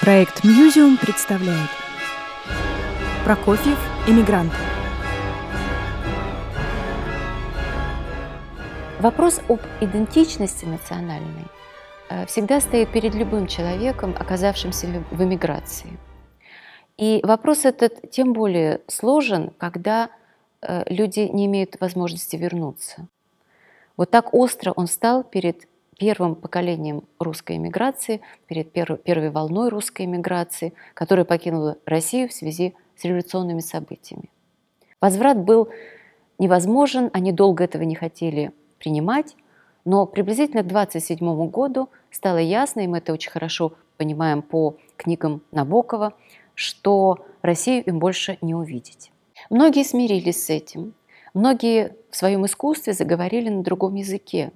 Проект «Мьюзиум» представляет Прокофьев «Эмигранты» Вопрос об идентичности национальной э, всегда стоит перед любым человеком, оказавшимся в эмиграции. И вопрос этот тем более сложен, когда э, люди не имеют возможности вернуться. Вот так остро он стал перед первым поколением русской эмиграции, перед первой волной русской эмиграции, которая покинула Россию в связи с революционными событиями. Возврат был невозможен, они долго этого не хотели принимать, но приблизительно к 27 году стало ясно, и мы это очень хорошо понимаем по книгам Набокова, что Россию им больше не увидеть. Многие смирились с этим, многие в своем искусстве заговорили на другом языке,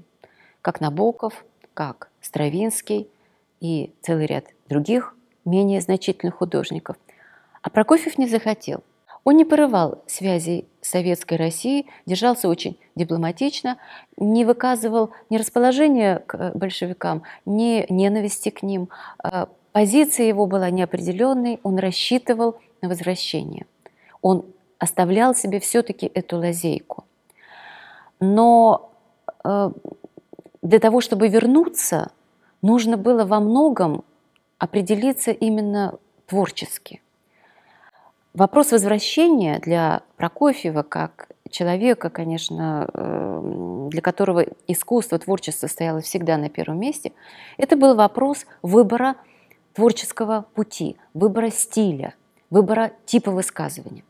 как Набоков, как Стравинский и целый ряд других менее значительных художников. А Прокофьев не захотел. Он не порывал связей с Советской Россией, держался очень дипломатично, не выказывал ни расположения к большевикам, ни ненависти к ним. А позиция его была неопределенной, он рассчитывал на возвращение. Он оставлял себе все-таки эту лазейку. Но э, для того, чтобы вернуться, нужно было во многом определиться именно творчески – Вопрос возвращения для Прокофьева, как человека, конечно, э, для которого искусство, творчество стояло всегда на первом месте, это был вопрос выбора творческого пути, выбора стиля, выбора типа высказывания.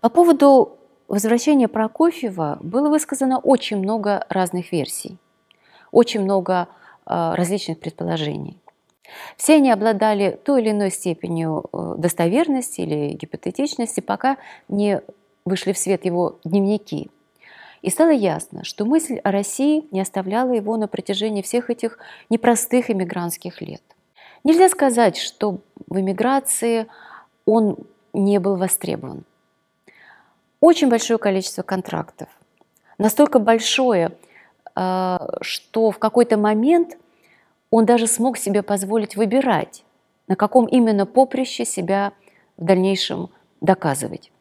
По поводу возвращения Прокофьева было высказано очень много разных версий, очень много э, различных предположений. Все они обладали той или иной степенью э, достоверности или гипотетичности, пока не вышли в свет его дневники. И стало ясно, что мысль о России не оставляла его на протяжении всех этих непростых эмигрантских лет. Нельзя сказать, что в эмиграции он не был востребован. Очень большое количество контрактов, настолько большое, э, что в какой-то момент он даже смог себе позволить выбирать, на каком именно поприще себя в дальнейшем доказывать.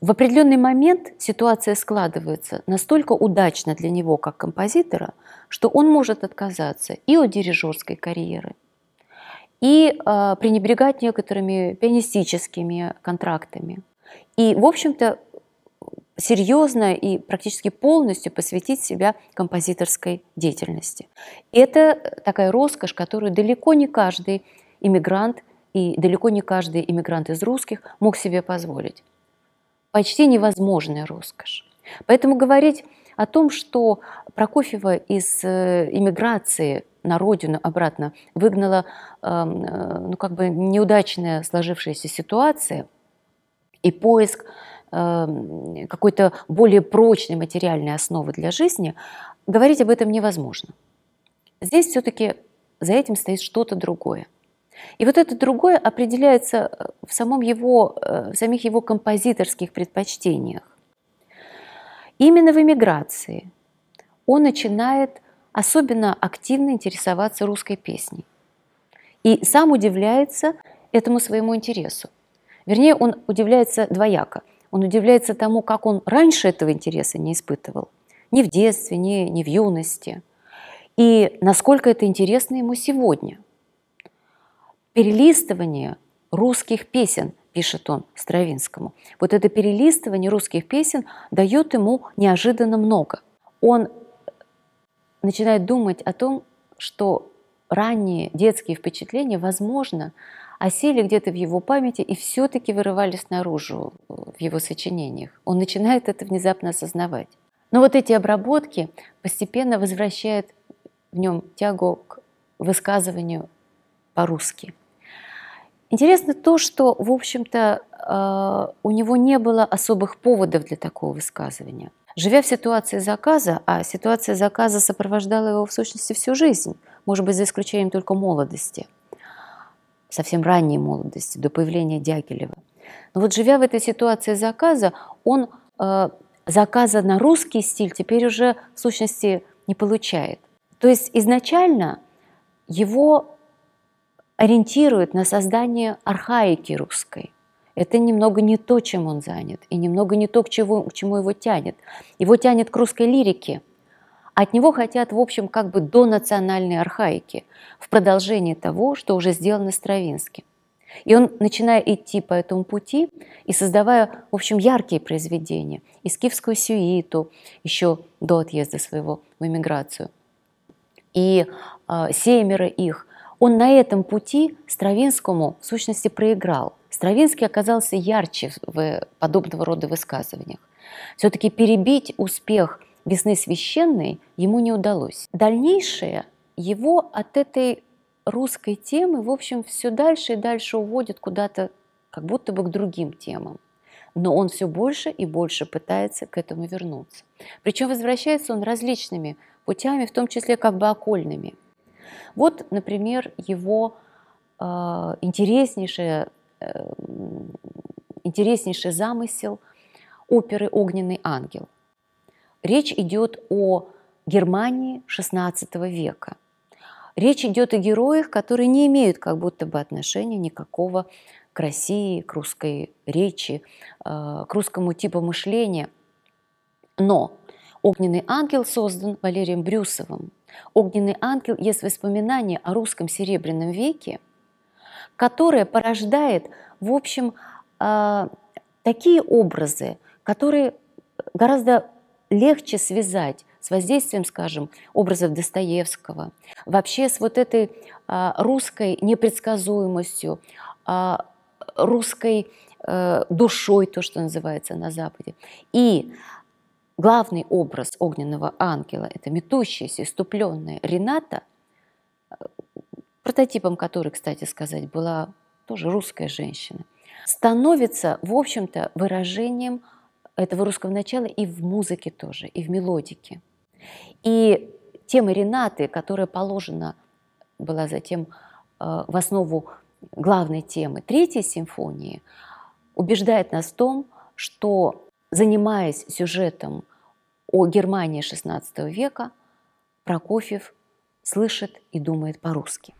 В определенный момент ситуация складывается настолько удачно для него, как композитора, что он может отказаться и от дирижерской карьеры, и э, пренебрегать некоторыми пианистическими контрактами. И, в общем-то, серьезно и практически полностью посвятить себя композиторской деятельности. Это такая роскошь, которую далеко не каждый иммигрант и далеко не каждый иммигрант из русских мог себе позволить. Почти невозможная роскошь. Поэтому говорить о том, что Прокофьева из э, иммиграции на родину обратно выгнала эм, э, ну, как бы неудачная сложившаяся ситуация и поиск какой-то более прочной материальной основы для жизни, говорить об этом невозможно. Здесь все-таки за этим стоит что-то другое. И вот это другое определяется э, в, самом его, э, в самих его композиторских предпочтениях. Именно в эмиграции он начинает особенно активно интересоваться русской песней. И сам удивляется этому своему интересу. Вернее, он удивляется двояко – он удивляется тому, как он раньше этого интереса не испытывал. Ни в детстве, ни, ни в юности. И насколько это интересно ему сегодня. Перелистывание русских песен, пишет он Стравинскому. Вот это перелистывание русских песен дает ему неожиданно много. Он начинает думать о том, что ранние детские впечатления, возможно, осели где-то в его памяти и все-таки вырывались наружу э, в его сочинениях. Он начинает это внезапно осознавать. Но вот эти обработки постепенно возвращают в нем тягу к высказыванию по-русски. Интересно то, что, в общем-то, э, у него не было особых поводов для такого высказывания. Живя в ситуации заказа, а ситуация заказа сопровождала его в сущности всю жизнь, может быть, за исключением только молодости – совсем ранней молодости, до появления Дягилева. Но вот живя в этой ситуации заказа, он э, заказа на русский стиль теперь уже в сущности не получает. То есть изначально его ориентирует на создание архаики русской. Это немного не то, чем он занят, и немного не то, к чему, к чему его тянет. Его тянет к русской лирике. От него хотят, в общем, как бы до национальной архаики, в продолжении того, что уже сделано Стравинским. И он, начиная идти по этому пути и создавая, в общем, яркие произведения, и скифскую сюиту еще до отъезда своего в эмиграцию, и э, семеро их, он на этом пути Стравинскому в сущности проиграл – Стравинский оказался ярче в подобного рода высказываниях. Все-таки перебить успех «Весны священной» ему не удалось. Дальнейшее его от этой русской темы, в общем, все дальше и дальше уводит куда-то как будто бы к другим темам. Но он все больше и больше пытается к этому вернуться. Причем возвращается он различными путями, в том числе как бы окольными. Вот, например, его э, интереснейшая Эм, интереснейший замысел оперы «Огненный ангел». Речь идет о Германии XVI века. Речь идет о героях, которые не имеют как будто бы отношения никакого к России, к русской речи, э, к русскому типу мышления. Но «Огненный ангел» создан Валерием Брюсовым. «Огненный ангел» есть воспоминание о русском серебряном веке – которая порождает, в общем, а, такие образы, которые гораздо легче связать с воздействием, скажем, образов Достоевского, вообще с вот этой а, русской непредсказуемостью, а, русской э, душой, то, что называется на Западе. И главный образ огненного ангела – это метущаяся, иступленная Рената – прототипом которой, кстати сказать, была тоже русская женщина, становится, в общем-то, выражением этого русского начала и в музыке тоже, и в мелодике. И тема Ренаты, которая положена была затем э, в основу главной темы Третьей симфонии, убеждает нас в том, что, занимаясь сюжетом о Германии XVI века, Прокофьев слышит и думает по-русски.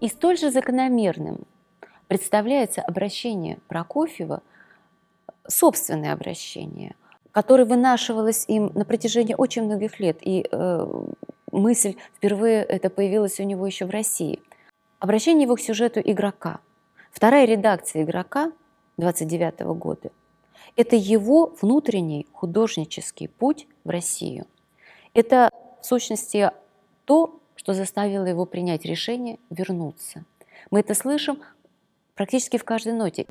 И столь же закономерным представляется обращение Прокофьева, собственное обращение, которое вынашивалось им на протяжении очень многих лет. И э, мысль впервые это появилась у него еще в России. Обращение его к сюжету игрока. Вторая редакция игрока 29 года – это его внутренний художнический путь в Россию. Это, в сущности, то, что заставило его принять решение вернуться. Мы это слышим практически в каждой ноте.